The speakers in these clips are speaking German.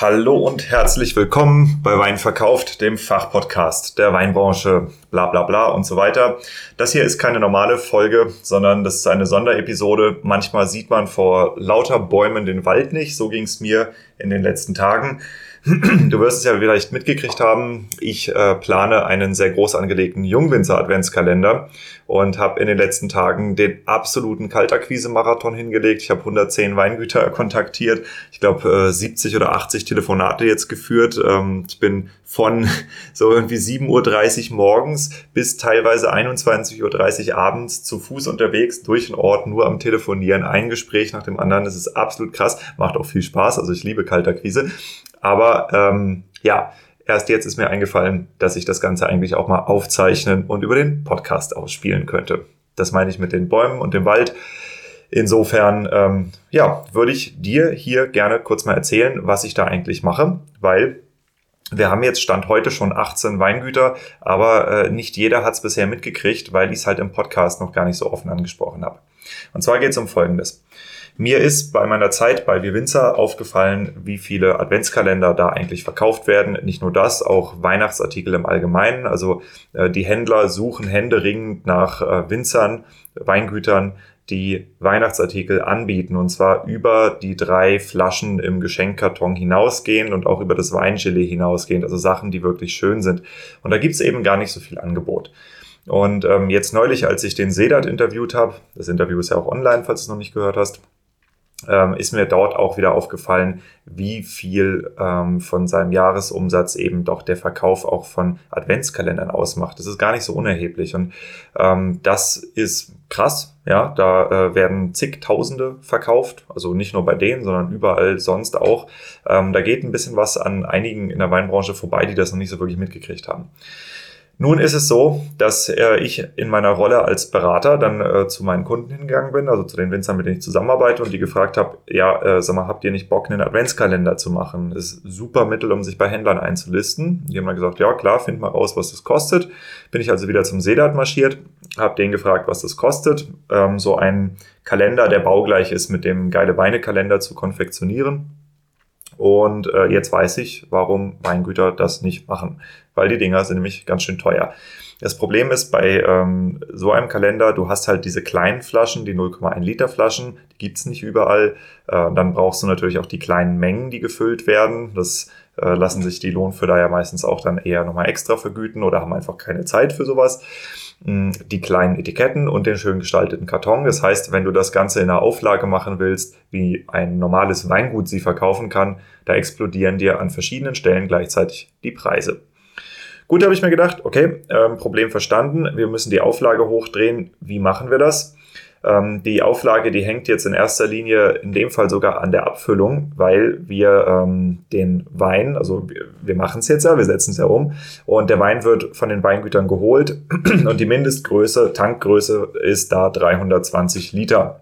Hallo und herzlich willkommen bei Wein verkauft, dem Fachpodcast der Weinbranche, bla bla bla und so weiter. Das hier ist keine normale Folge, sondern das ist eine Sonderepisode. Manchmal sieht man vor lauter Bäumen den Wald nicht. So ging es mir in den letzten Tagen. Du wirst es ja vielleicht mitgekriegt haben. Ich äh, plane einen sehr groß angelegten Jungwinzer-Adventskalender und habe in den letzten Tagen den absoluten Kaltakquise-Marathon hingelegt. Ich habe 110 Weingüter kontaktiert. Ich glaube, äh, 70 oder 80 Telefonate jetzt geführt. Ähm, ich bin von so irgendwie 7.30 Uhr morgens bis teilweise 21.30 Uhr abends zu Fuß unterwegs durch den Ort, nur am Telefonieren, ein Gespräch nach dem anderen. Das ist absolut krass, macht auch viel Spaß. Also ich liebe Kaltakquise. Aber ähm, ja, erst jetzt ist mir eingefallen, dass ich das Ganze eigentlich auch mal aufzeichnen und über den Podcast ausspielen könnte. Das meine ich mit den Bäumen und dem Wald. Insofern, ähm, ja, würde ich dir hier gerne kurz mal erzählen, was ich da eigentlich mache, weil wir haben jetzt Stand heute schon 18 Weingüter, aber äh, nicht jeder hat es bisher mitgekriegt, weil ich es halt im Podcast noch gar nicht so offen angesprochen habe. Und zwar geht es um Folgendes. Mir ist bei meiner Zeit bei Wir Winzer aufgefallen, wie viele Adventskalender da eigentlich verkauft werden. Nicht nur das, auch Weihnachtsartikel im Allgemeinen. Also äh, die Händler suchen händeringend nach äh, Winzern, Weingütern, die Weihnachtsartikel anbieten und zwar über die drei Flaschen im Geschenkkarton hinausgehend und auch über das Weingelee hinausgehend, also Sachen, die wirklich schön sind. Und da gibt's eben gar nicht so viel Angebot. Und ähm, jetzt neulich, als ich den Sedat interviewt habe, das Interview ist ja auch online, falls du es noch nicht gehört hast, ähm, ist mir dort auch wieder aufgefallen, wie viel ähm, von seinem Jahresumsatz eben doch der Verkauf auch von Adventskalendern ausmacht. Das ist gar nicht so unerheblich und ähm, das ist krass. Ja, da äh, werden zigtausende verkauft, also nicht nur bei denen, sondern überall sonst auch. Ähm, da geht ein bisschen was an einigen in der Weinbranche vorbei, die das noch nicht so wirklich mitgekriegt haben. Nun ist es so, dass äh, ich in meiner Rolle als Berater dann äh, zu meinen Kunden hingegangen bin, also zu den Winzern, mit denen ich zusammenarbeite und die gefragt habe, ja, äh, sag mal, habt ihr nicht Bock, einen Adventskalender zu machen? Das ist ein super Mittel, um sich bei Händlern einzulisten. Die haben dann gesagt, ja klar, find mal raus, was das kostet. Bin ich also wieder zum Sedat marschiert, habe den gefragt, was das kostet, ähm, so ein Kalender, der baugleich ist mit dem Geile Weine Kalender zu konfektionieren. Und äh, jetzt weiß ich, warum Weingüter das nicht machen, weil die Dinger sind nämlich ganz schön teuer. Das Problem ist bei ähm, so einem Kalender, du hast halt diese kleinen Flaschen, die 0,1 Liter Flaschen, die gibt's nicht überall. Äh, dann brauchst du natürlich auch die kleinen Mengen, die gefüllt werden. Das äh, lassen sich die Lohnfüller ja meistens auch dann eher nochmal extra vergüten oder haben einfach keine Zeit für sowas die kleinen Etiketten und den schön gestalteten Karton. Das heißt, wenn du das Ganze in einer Auflage machen willst, wie ein normales Weingut sie verkaufen kann, da explodieren dir an verschiedenen Stellen gleichzeitig die Preise. Gut, habe ich mir gedacht, okay, ähm, Problem verstanden, wir müssen die Auflage hochdrehen. Wie machen wir das? Ähm, die Auflage, die hängt jetzt in erster Linie in dem Fall sogar an der Abfüllung, weil wir ähm, den Wein, also wir, wir machen es jetzt ja, wir setzen es ja um und der Wein wird von den Weingütern geholt und die Mindestgröße, Tankgröße ist da 320 Liter.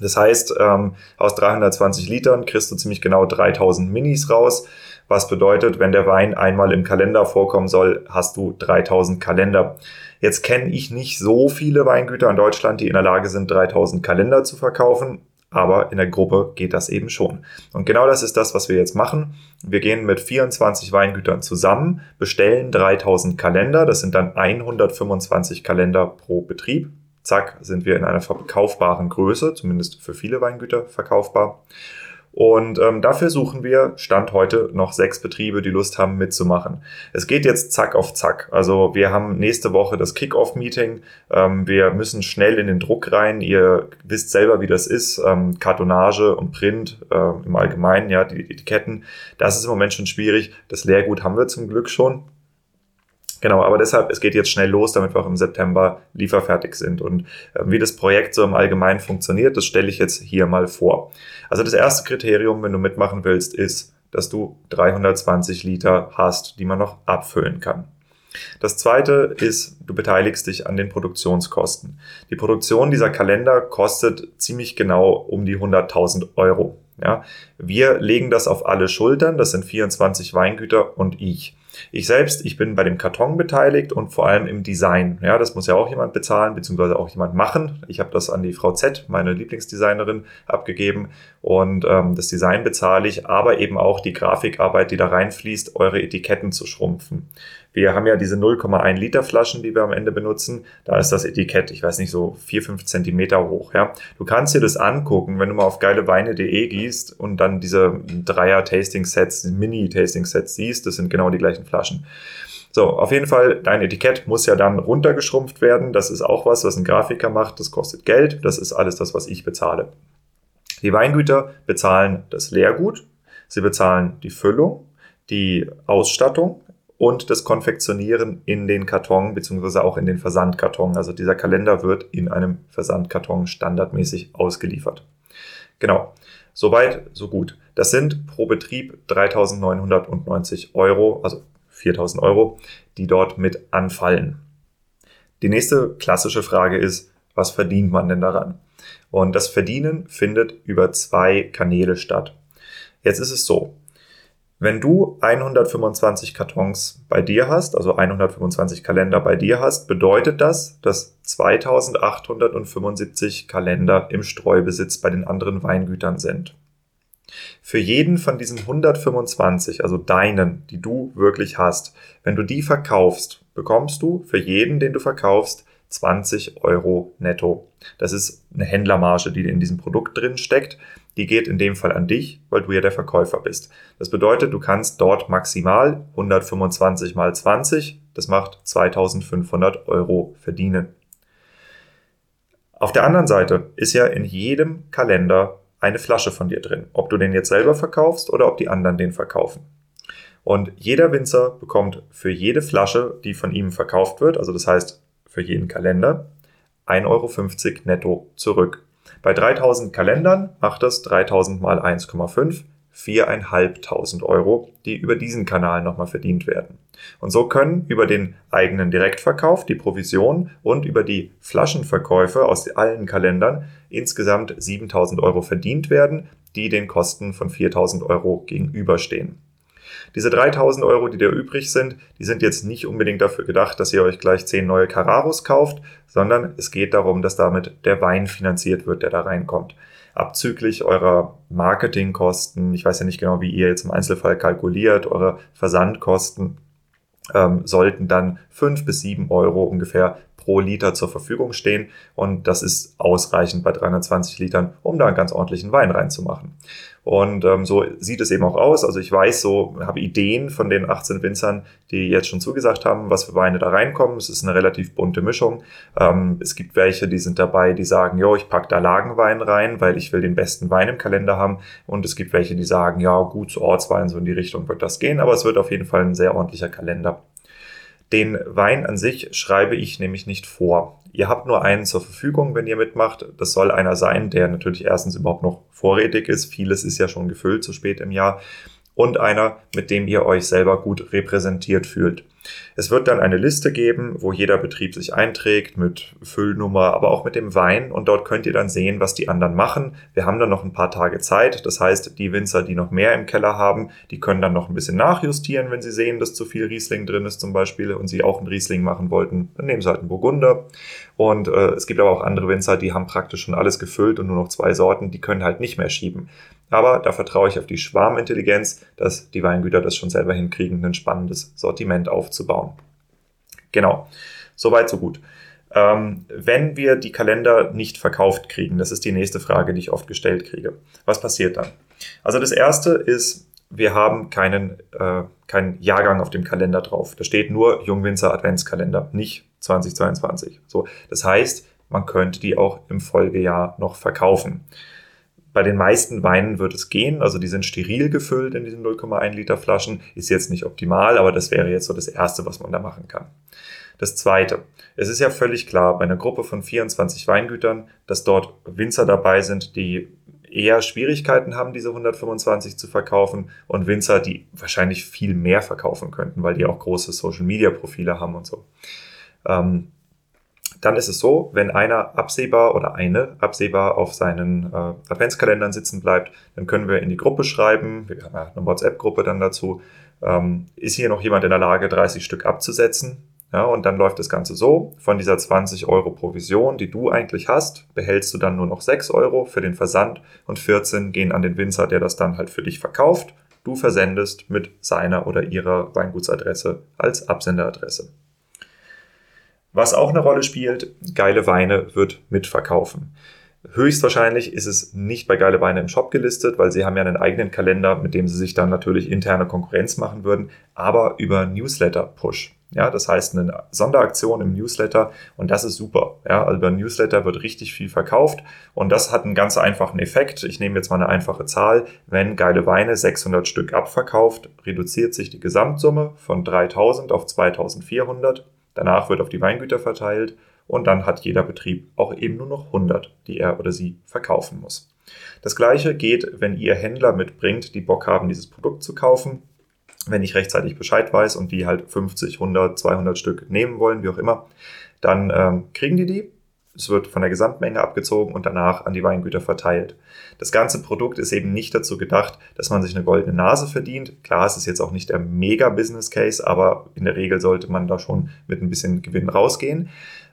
Das heißt, ähm, aus 320 Litern kriegst du ziemlich genau 3000 Minis raus. Was bedeutet, wenn der Wein einmal im Kalender vorkommen soll, hast du 3000 Kalender. Jetzt kenne ich nicht so viele Weingüter in Deutschland, die in der Lage sind, 3000 Kalender zu verkaufen. Aber in der Gruppe geht das eben schon. Und genau das ist das, was wir jetzt machen. Wir gehen mit 24 Weingütern zusammen, bestellen 3000 Kalender. Das sind dann 125 Kalender pro Betrieb. Zack, sind wir in einer verkaufbaren Größe, zumindest für viele Weingüter verkaufbar. Und ähm, dafür suchen wir, Stand heute, noch sechs Betriebe, die Lust haben mitzumachen. Es geht jetzt zack auf zack. Also wir haben nächste Woche das Kick-Off-Meeting. Ähm, wir müssen schnell in den Druck rein. Ihr wisst selber, wie das ist. Ähm, Kartonage und Print äh, im Allgemeinen, ja, die Etiketten. Das ist im Moment schon schwierig. Das Leergut haben wir zum Glück schon. Genau, aber deshalb, es geht jetzt schnell los, damit wir auch im September lieferfertig sind. Und äh, wie das Projekt so im Allgemeinen funktioniert, das stelle ich jetzt hier mal vor. Also das erste Kriterium, wenn du mitmachen willst, ist, dass du 320 Liter hast, die man noch abfüllen kann. Das zweite ist, du beteiligst dich an den Produktionskosten. Die Produktion dieser Kalender kostet ziemlich genau um die 100.000 Euro. Ja, wir legen das auf alle Schultern, das sind 24 Weingüter und ich. Ich selbst, ich bin bei dem Karton beteiligt und vor allem im Design. Ja, das muss ja auch jemand bezahlen, beziehungsweise auch jemand machen. Ich habe das an die Frau Z, meine Lieblingsdesignerin, abgegeben und ähm, das Design bezahle ich, aber eben auch die Grafikarbeit, die da reinfließt, eure Etiketten zu schrumpfen. Wir haben ja diese 0,1 Liter Flaschen, die wir am Ende benutzen. Da ist das Etikett, ich weiß nicht, so 4, 5 Zentimeter hoch. Ja. Du kannst dir das angucken, wenn du mal auf geileweine.de gehst und dann diese Dreier-Tasting-Sets, Mini-Tasting-Sets siehst. Das sind genau die gleichen Flaschen. So, auf jeden Fall, dein Etikett muss ja dann runtergeschrumpft werden. Das ist auch was, was ein Grafiker macht. Das kostet Geld. Das ist alles das, was ich bezahle. Die Weingüter bezahlen das Leergut. Sie bezahlen die Füllung, die Ausstattung, und das Konfektionieren in den Karton beziehungsweise auch in den Versandkarton. Also dieser Kalender wird in einem Versandkarton standardmäßig ausgeliefert. Genau, soweit, so gut. Das sind pro Betrieb 3.990 Euro, also 4.000 Euro, die dort mit anfallen. Die nächste klassische Frage ist, was verdient man denn daran? Und das Verdienen findet über zwei Kanäle statt. Jetzt ist es so, wenn du 125 Kartons bei dir hast, also 125 Kalender bei dir hast, bedeutet das, dass 2875 Kalender im Streubesitz bei den anderen Weingütern sind. Für jeden von diesen 125, also deinen, die du wirklich hast, wenn du die verkaufst, bekommst du für jeden, den du verkaufst, 20 Euro netto. Das ist eine Händlermarge, die in diesem Produkt drin steckt die geht in dem Fall an dich, weil du ja der Verkäufer bist. Das bedeutet, du kannst dort maximal 125 mal 20, das macht 2500 Euro verdienen. Auf der anderen Seite ist ja in jedem Kalender eine Flasche von dir drin, ob du den jetzt selber verkaufst oder ob die anderen den verkaufen. Und jeder Winzer bekommt für jede Flasche, die von ihm verkauft wird, also das heißt für jeden Kalender, 1,50 Euro netto zurück. Bei 3000 Kalendern macht das 3000 mal 1,5, 4.500 Euro, die über diesen Kanal nochmal verdient werden. Und so können über den eigenen Direktverkauf, die Provision und über die Flaschenverkäufe aus allen Kalendern insgesamt 7.000 Euro verdient werden, die den Kosten von 4.000 Euro gegenüberstehen. Diese 3000 Euro, die da übrig sind, die sind jetzt nicht unbedingt dafür gedacht, dass ihr euch gleich 10 neue Cararos kauft, sondern es geht darum, dass damit der Wein finanziert wird, der da reinkommt. Abzüglich eurer Marketingkosten, ich weiß ja nicht genau, wie ihr jetzt im Einzelfall kalkuliert, eure Versandkosten ähm, sollten dann 5 bis 7 Euro ungefähr pro Liter zur Verfügung stehen. Und das ist ausreichend bei 320 Litern, um da einen ganz ordentlichen Wein reinzumachen. Und ähm, so sieht es eben auch aus. Also ich weiß so, habe Ideen von den 18 Winzern, die jetzt schon zugesagt haben, was für Weine da reinkommen. Es ist eine relativ bunte Mischung. Ähm, es gibt welche, die sind dabei, die sagen, jo, ich pack da Lagenwein rein, weil ich will den besten Wein im Kalender haben. Und es gibt welche, die sagen, ja, gut, zu Ortswein, so in die Richtung wird das gehen. Aber es wird auf jeden Fall ein sehr ordentlicher Kalender. Den Wein an sich schreibe ich nämlich nicht vor. Ihr habt nur einen zur Verfügung, wenn ihr mitmacht. Das soll einer sein, der natürlich erstens überhaupt noch vorrätig ist. Vieles ist ja schon gefüllt zu spät im Jahr. Und einer, mit dem ihr euch selber gut repräsentiert fühlt. Es wird dann eine Liste geben, wo jeder Betrieb sich einträgt mit Füllnummer, aber auch mit dem Wein und dort könnt ihr dann sehen, was die anderen machen. Wir haben dann noch ein paar Tage Zeit. Das heißt, die Winzer, die noch mehr im Keller haben, die können dann noch ein bisschen nachjustieren, wenn sie sehen, dass zu viel Riesling drin ist zum Beispiel und sie auch einen Riesling machen wollten. Dann nehmen sie halt einen Burgunder. Und äh, es gibt aber auch andere Winzer, die haben praktisch schon alles gefüllt und nur noch zwei Sorten, die können halt nicht mehr schieben. Aber da vertraue ich auf die Schwarmintelligenz, dass die Weingüter das schon selber hinkriegen, ein spannendes Sortiment aufzubauen. Genau, soweit, so gut. Ähm, wenn wir die Kalender nicht verkauft kriegen, das ist die nächste Frage, die ich oft gestellt kriege. Was passiert dann? Also das erste ist, wir haben keinen, äh, keinen Jahrgang auf dem Kalender drauf. Da steht nur Jungwinzer Adventskalender, nicht 2022. So, das heißt, man könnte die auch im Folgejahr noch verkaufen. Bei den meisten Weinen wird es gehen, also die sind steril gefüllt in diesen 0,1 Liter Flaschen, ist jetzt nicht optimal, aber das wäre jetzt so das Erste, was man da machen kann. Das Zweite, es ist ja völlig klar bei einer Gruppe von 24 Weingütern, dass dort Winzer dabei sind, die eher Schwierigkeiten haben, diese 125 zu verkaufen und Winzer, die wahrscheinlich viel mehr verkaufen könnten, weil die auch große Social-Media-Profile haben und so. Ähm, dann ist es so, wenn einer absehbar oder eine absehbar auf seinen äh, Adventskalendern sitzen bleibt, dann können wir in die Gruppe schreiben, wir haben eine WhatsApp-Gruppe dann dazu, ähm, ist hier noch jemand in der Lage, 30 Stück abzusetzen? Ja, und dann läuft das Ganze so, von dieser 20 Euro Provision, die du eigentlich hast, behältst du dann nur noch 6 Euro für den Versand und 14 gehen an den Winzer, der das dann halt für dich verkauft. Du versendest mit seiner oder ihrer Weingutsadresse als Absenderadresse. Was auch eine Rolle spielt, geile Weine wird mitverkaufen. Höchstwahrscheinlich ist es nicht bei Geile Weine im Shop gelistet, weil sie haben ja einen eigenen Kalender, mit dem sie sich dann natürlich interne Konkurrenz machen würden, aber über Newsletter-Push. Ja, das heißt eine Sonderaktion im Newsletter und das ist super. Ja, also über Newsletter wird richtig viel verkauft und das hat einen ganz einfachen Effekt. Ich nehme jetzt mal eine einfache Zahl. Wenn Geile Weine 600 Stück abverkauft, reduziert sich die Gesamtsumme von 3000 auf 2400. Danach wird auf die Weingüter verteilt und dann hat jeder Betrieb auch eben nur noch 100, die er oder sie verkaufen muss. Das gleiche geht, wenn ihr Händler mitbringt, die Bock haben, dieses Produkt zu kaufen. Wenn ich rechtzeitig Bescheid weiß und die halt 50, 100, 200 Stück nehmen wollen, wie auch immer, dann ähm, kriegen die die. Es wird von der Gesamtmenge abgezogen und danach an die Weingüter verteilt. Das ganze Produkt ist eben nicht dazu gedacht, dass man sich eine goldene Nase verdient. Klar, es ist jetzt auch nicht der Mega-Business Case, aber in der Regel sollte man da schon mit ein bisschen Gewinn rausgehen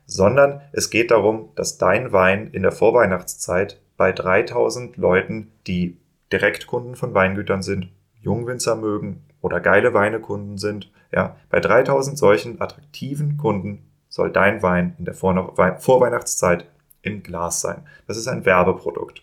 sondern es geht darum, dass dein Wein in der Vorweihnachtszeit bei 3000 Leuten, die Direktkunden von Weingütern sind, Jungwinzer mögen oder geile Weinekunden sind, ja, bei 3000 solchen attraktiven Kunden soll dein Wein in der Vorweihnachtszeit im Glas sein. Das ist ein Werbeprodukt.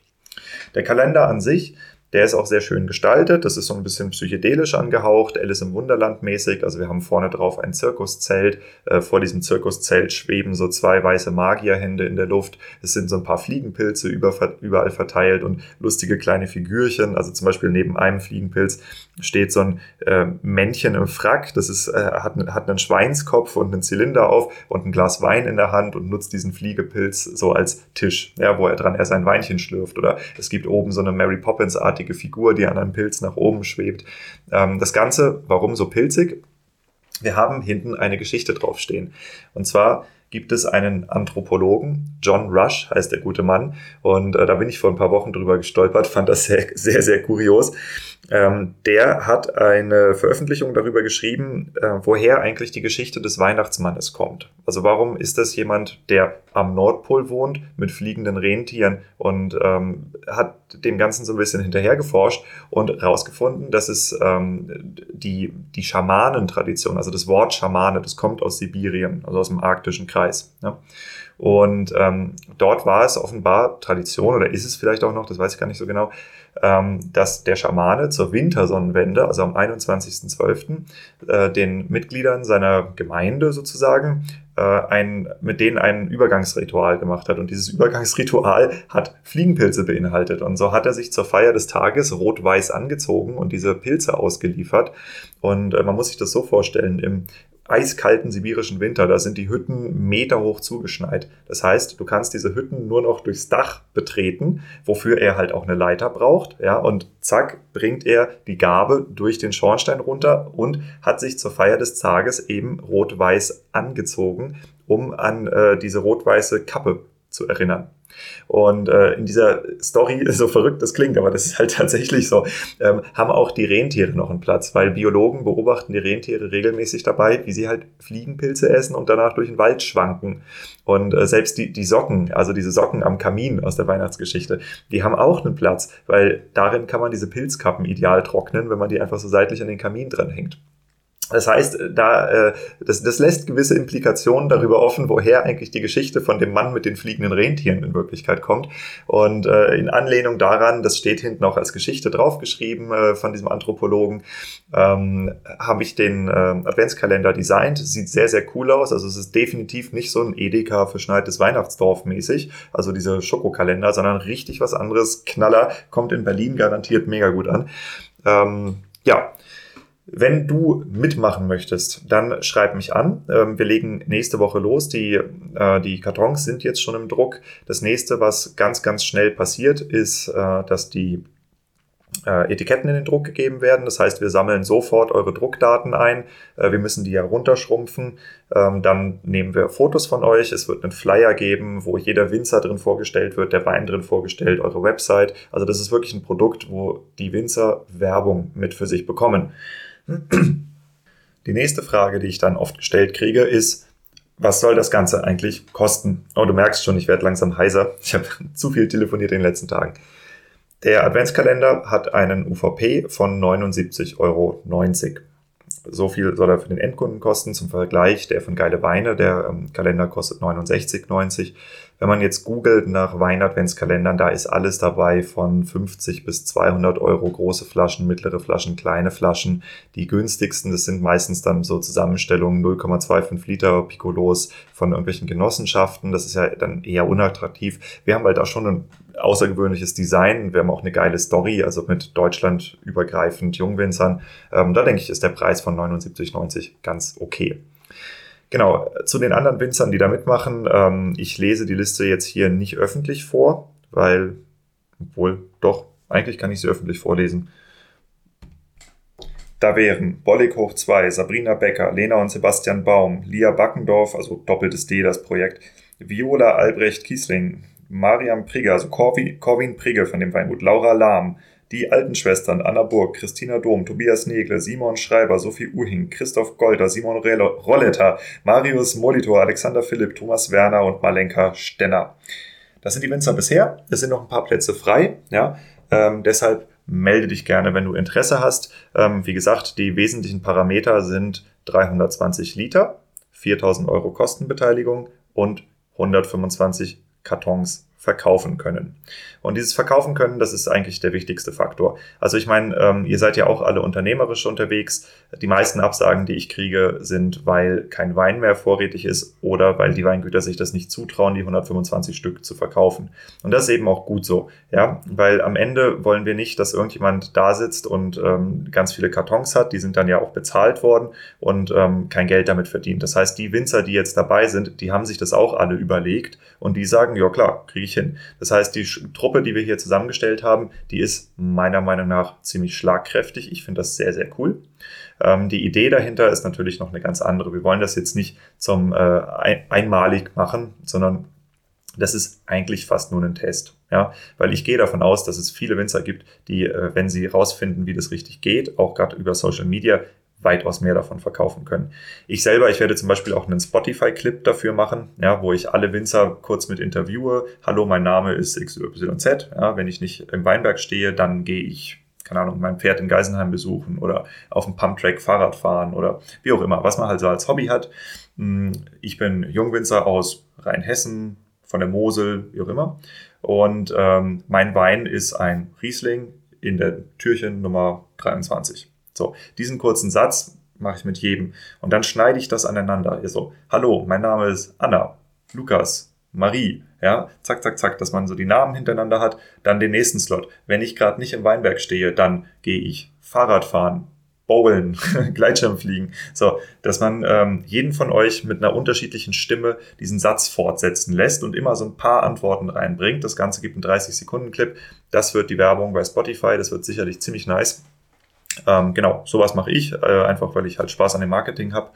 Der Kalender an sich der ist auch sehr schön gestaltet. Das ist so ein bisschen psychedelisch angehaucht, Alice im Wunderland mäßig. Also wir haben vorne drauf ein Zirkuszelt. Äh, vor diesem Zirkuszelt schweben so zwei weiße Magierhände in der Luft. Es sind so ein paar Fliegenpilze überall verteilt und lustige kleine Figürchen. Also zum Beispiel neben einem Fliegenpilz steht so ein äh, Männchen im Frack. Das ist, äh, hat, hat einen Schweinskopf und einen Zylinder auf und ein Glas Wein in der Hand und nutzt diesen Fliegepilz so als Tisch, ja, wo er dran er sein Weinchen schlürft. Oder es gibt oben so eine Mary Poppins Art großartige Figur, die an einem Pilz nach oben schwebt. Ähm, das Ganze, warum so pilzig? Wir haben hinten eine Geschichte draufstehen. Und zwar gibt es einen Anthropologen, John Rush heißt der gute Mann. Und äh, da bin ich vor ein paar Wochen drüber gestolpert, fand das sehr, sehr, sehr kurios. Ähm, der hat eine Veröffentlichung darüber geschrieben, äh, woher eigentlich die Geschichte des Weihnachtsmannes kommt. Also warum ist das jemand, der am Nordpol wohnt mit fliegenden Rentieren und ähm, hat dem Ganzen so ein bisschen hinterher geforscht und herausgefunden, dass es ähm, die, die Schamanentradition, also das Wort Schamane, das kommt aus Sibirien, also aus dem arktischen Kreis. Ne? Und ähm, dort war es offenbar Tradition oder ist es vielleicht auch noch, das weiß ich gar nicht so genau, ähm, dass der Schamane zur Wintersonnenwende, also am 21.12., äh, den Mitgliedern seiner Gemeinde sozusagen äh, ein, mit denen ein Übergangsritual gemacht hat. Und dieses Übergangsritual hat Fliegenpilze beinhaltet. Und so hat er sich zur Feier des Tages rot-weiß angezogen und diese Pilze ausgeliefert. Und äh, man muss sich das so vorstellen, im eiskalten sibirischen Winter, da sind die Hütten meterhoch zugeschneit. Das heißt, du kannst diese Hütten nur noch durchs Dach betreten, wofür er halt auch eine Leiter braucht, ja, und zack, bringt er die Gabe durch den Schornstein runter und hat sich zur Feier des Tages eben rot-weiß angezogen, um an äh, diese rot-weiße Kappe zu erinnern. Und äh, in dieser Story, so verrückt das klingt, aber das ist halt tatsächlich so, ähm, haben auch die Rentiere noch einen Platz, weil Biologen beobachten die Rentiere regelmäßig dabei, wie sie halt Fliegenpilze essen und danach durch den Wald schwanken. Und äh, selbst die, die Socken, also diese Socken am Kamin aus der Weihnachtsgeschichte, die haben auch einen Platz, weil darin kann man diese Pilzkappen ideal trocknen, wenn man die einfach so seitlich an den Kamin dranhängt. Das heißt, da, äh, das, das lässt gewisse Implikationen darüber offen, woher eigentlich die Geschichte von dem Mann mit den fliegenden Rentieren in Wirklichkeit kommt. Und äh, in Anlehnung daran, das steht hinten auch als Geschichte draufgeschrieben äh, von diesem Anthropologen, ähm, habe ich den äh, Adventskalender designt. Sieht sehr, sehr cool aus. Also es ist definitiv nicht so ein Edeka verschneites Weihnachtsdorf mäßig, also diese Schokokalender, sondern richtig was anderes. Knaller, kommt in Berlin garantiert mega gut an. Ähm, ja, wenn du mitmachen möchtest, dann schreib mich an. Ähm, wir legen nächste Woche los. Die, äh, die Kartons sind jetzt schon im Druck. Das nächste, was ganz, ganz schnell passiert, ist, äh, dass die äh, Etiketten in den Druck gegeben werden. Das heißt, wir sammeln sofort eure Druckdaten ein. Wir müssen die ja runterschrumpfen. Ähm, dann nehmen wir Fotos von euch. Es wird einen Flyer geben, wo jeder Winzer drin vorgestellt wird, der Wein drin vorgestellt, eure Website. Also das ist wirklich ein Produkt, wo die Winzer Werbung mit für sich bekommen. Die nächste Frage, die ich dann oft gestellt kriege, ist, was soll das Ganze eigentlich kosten? Oh, du merkst schon, ich werde langsam heiser. Ich habe zu viel telefoniert in den letzten Tagen. Der Adventskalender hat einen UVP von 79,90 Euro. So viel soll er für den Endkunden kosten. Zum Vergleich, der von Geile Weine, der ähm, Kalender kostet 69,90. Wenn man jetzt googelt nach Wein-Adventskalendern, da ist alles dabei von 50 bis 200 Euro große Flaschen, mittlere Flaschen, kleine Flaschen. Die günstigsten, das sind meistens dann so Zusammenstellungen 0,25 Liter Piccolos von irgendwelchen Genossenschaften. Das ist ja dann eher unattraktiv. Wir haben halt auch schon ein außergewöhnliches Design. Wir haben auch eine geile Story, also mit Deutschland übergreifend Jungwinzern. Ähm, da denke ich, ist der Preis von 79,90 ganz okay. Genau, zu den anderen Winzern, die da mitmachen. Ähm, ich lese die Liste jetzt hier nicht öffentlich vor, weil, obwohl, doch, eigentlich kann ich sie öffentlich vorlesen. Da wären Bollig hoch 2, Sabrina Becker, Lena und Sebastian Baum, Lia Backendorf, also doppeltes D das Projekt, Viola Albrecht Kiesling, Mariam Prigge, also Corwin, Corwin Prigge von dem Weingut, Laura Lahm, die alten Schwestern Anna Burg, Christina Dom, Tobias Negle, Simon Schreiber, Sophie Uhing, Christoph Golder, Simon Rolletter, Marius Molitor, Alexander Philipp, Thomas Werner und Malenka Stenner. Das sind die Winzer bisher. Es sind noch ein paar Plätze frei. Ja, ähm, deshalb melde dich gerne, wenn du Interesse hast. Ähm, wie gesagt, die wesentlichen Parameter sind 320 Liter, 4000 Euro Kostenbeteiligung und 125 Kartons verkaufen können. Und dieses Verkaufen können, das ist eigentlich der wichtigste Faktor. Also ich meine, ähm, ihr seid ja auch alle unternehmerisch unterwegs. Die meisten Absagen, die ich kriege, sind, weil kein Wein mehr vorrätig ist oder weil die Weingüter sich das nicht zutrauen, die 125 Stück zu verkaufen. Und das ist eben auch gut so, ja, weil am Ende wollen wir nicht, dass irgendjemand da sitzt und ähm, ganz viele Kartons hat. Die sind dann ja auch bezahlt worden und ähm, kein Geld damit verdient. Das heißt, die Winzer, die jetzt dabei sind, die haben sich das auch alle überlegt und die sagen, ja klar, kriege hin. Das heißt, die Truppe, die wir hier zusammengestellt haben, die ist meiner Meinung nach ziemlich schlagkräftig. Ich finde das sehr, sehr cool. Ähm, die Idee dahinter ist natürlich noch eine ganz andere. Wir wollen das jetzt nicht zum äh, ein einmalig machen, sondern das ist eigentlich fast nur ein Test. Ja, weil ich gehe davon aus, dass es viele Winzer gibt, die, äh, wenn sie rausfinden, wie das richtig geht, auch gerade über Social Media, weitaus mehr davon verkaufen können. Ich selber, ich werde zum Beispiel auch einen Spotify-Clip dafür machen, ja, wo ich alle Winzer kurz mit interviewe. Hallo, mein Name ist XYZ. Ja, wenn ich nicht im Weinberg stehe, dann gehe ich, keine Ahnung, mein Pferd in Geisenheim besuchen oder auf dem Pumptrack Fahrrad fahren oder wie auch immer, was man halt so als Hobby hat. Hm, ich bin Jungwinzer aus Rheinhessen, von der Mosel, wie auch immer. Und ähm, mein Wein ist ein Riesling in der Türchen Nummer 23. So, diesen kurzen Satz mache ich mit jedem. Und dann schneide ich das aneinander. So, hallo, mein Name ist Anna, Lukas, Marie. Ja, zack, zack, zack, dass man so die Namen hintereinander hat. Dann den nächsten Slot. Wenn ich gerade nicht im Weinberg stehe, dann gehe ich Fahrrad fahren, bowlen, Gleitschirm fliegen. So, dass man ähm, jeden von euch mit einer unterschiedlichen Stimme diesen Satz fortsetzen lässt und immer so ein paar Antworten reinbringt. Das Ganze gibt einen 30-Sekunden-Clip. Das wird die Werbung bei Spotify. Das wird sicherlich ziemlich nice. Ähm, genau, sowas mache ich, äh, einfach weil ich halt Spaß an dem Marketing habe.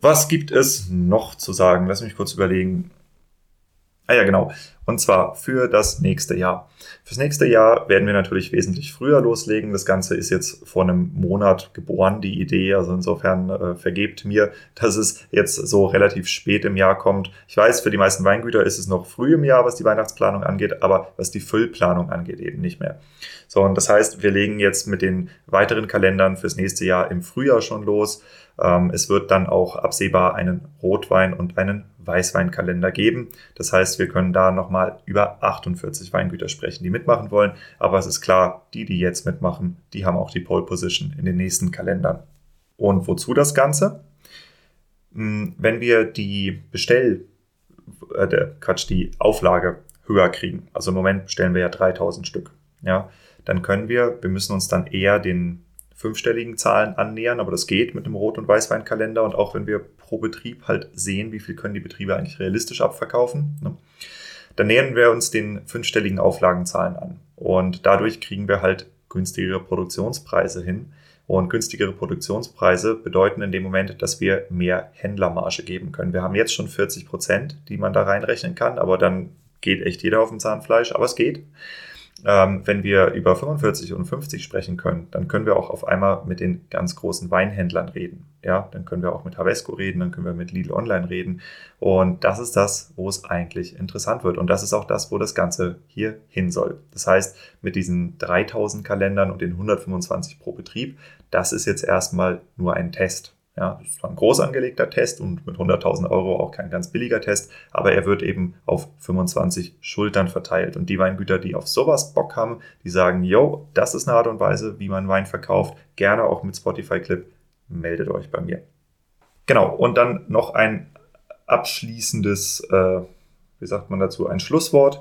Was gibt es noch zu sagen? Lass mich kurz überlegen. Ah ja, genau. Und zwar für das nächste Jahr. Fürs nächste Jahr werden wir natürlich wesentlich früher loslegen. Das Ganze ist jetzt vor einem Monat geboren, die Idee. Also insofern äh, vergebt mir, dass es jetzt so relativ spät im Jahr kommt. Ich weiß, für die meisten Weingüter ist es noch früh im Jahr, was die Weihnachtsplanung angeht, aber was die Füllplanung angeht, eben nicht mehr. So, und das heißt, wir legen jetzt mit den weiteren Kalendern fürs nächste Jahr im Frühjahr schon los. Ähm, es wird dann auch absehbar einen Rotwein und einen Weißweinkalender geben. Das heißt, wir können da nochmal über 48 Weingüter sprechen, die mitmachen wollen. Aber es ist klar, die, die jetzt mitmachen, die haben auch die Pole Position in den nächsten Kalendern. Und wozu das Ganze? Hm, wenn wir die Bestell, äh, Quatsch, die Auflage höher kriegen, also im Moment bestellen wir ja 3000 Stück, ja, dann können wir, wir müssen uns dann eher den fünfstelligen Zahlen annähern, aber das geht mit einem Rot- und Weißweinkalender und auch wenn wir pro Betrieb halt sehen, wie viel können die Betriebe eigentlich realistisch abverkaufen, ne? Dann nähern wir uns den fünfstelligen Auflagenzahlen an und dadurch kriegen wir halt günstigere Produktionspreise hin. Und günstigere Produktionspreise bedeuten in dem Moment, dass wir mehr Händlermarge geben können. Wir haben jetzt schon 40 Prozent, die man da reinrechnen kann, aber dann geht echt jeder auf dem Zahnfleisch, aber es geht. Ähm, wenn wir über 45 und 50 sprechen können, dann können wir auch auf einmal mit den ganz großen Weinhändlern reden. Ja, dann können wir auch mit Havesco reden, dann können wir mit Lidl Online reden. Und das ist das, wo es eigentlich interessant wird. Und das ist auch das, wo das Ganze hier hin soll. Das heißt, mit diesen 3000 Kalendern und den 125 pro Betrieb, das ist jetzt erstmal nur ein Test. Ja, das war ein groß angelegter Test und mit 100.000 Euro auch kein ganz billiger Test, aber er wird eben auf 25 Schultern verteilt. Und die Weingüter, die auf sowas Bock haben, die sagen, yo, das ist eine Art und Weise, wie man Wein verkauft, gerne auch mit Spotify Clip, meldet euch bei mir. Genau, und dann noch ein abschließendes, äh, wie sagt man dazu, ein Schlusswort.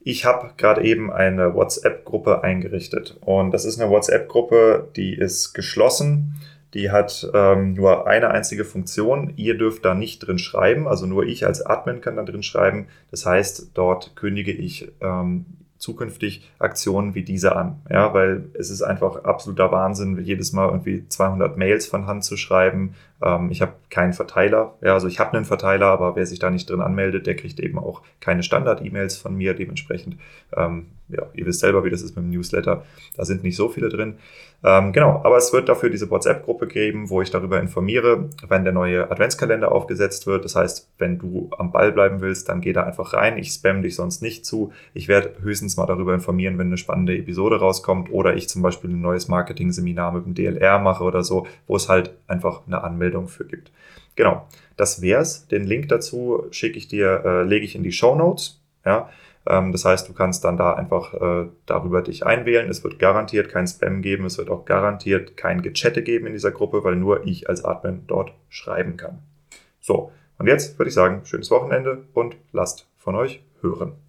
Ich habe gerade eben eine WhatsApp-Gruppe eingerichtet und das ist eine WhatsApp-Gruppe, die ist geschlossen die hat ähm, nur eine einzige Funktion. Ihr dürft da nicht drin schreiben, also nur ich als Admin kann da drin schreiben. Das heißt, dort kündige ich ähm, zukünftig Aktionen wie diese an. Ja, weil es ist einfach absoluter Wahnsinn, jedes Mal irgendwie 200 Mails von Hand zu schreiben. Ähm, ich habe keinen Verteiler. Ja, also ich habe einen Verteiler, aber wer sich da nicht drin anmeldet, der kriegt eben auch keine Standard-E-Mails von mir. Dementsprechend, ähm, ja, ihr wisst selber, wie das ist mit dem Newsletter. Da sind nicht so viele drin. Ähm, genau, aber es wird dafür diese WhatsApp-Gruppe geben, wo ich darüber informiere, wenn der neue Adventskalender aufgesetzt wird. Das heißt, wenn du am Ball bleiben willst, dann geh da einfach rein. Ich spam dich sonst nicht zu. Ich werde höchstens mal darüber informieren, wenn eine spannende Episode rauskommt oder ich zum Beispiel ein neues Marketing-Seminar mit dem DLR mache oder so, wo es halt einfach eine Anmeldung für gibt. Genau, das wär's. Den Link dazu schicke ich dir, äh, lege ich in die Show Notes. Ja, ähm, das heißt, du kannst dann da einfach äh, darüber dich einwählen. Es wird garantiert kein Spam geben. Es wird auch garantiert kein Gechatte geben in dieser Gruppe, weil nur ich als Admin dort schreiben kann. So, und jetzt würde ich sagen, schönes Wochenende und lasst von euch hören.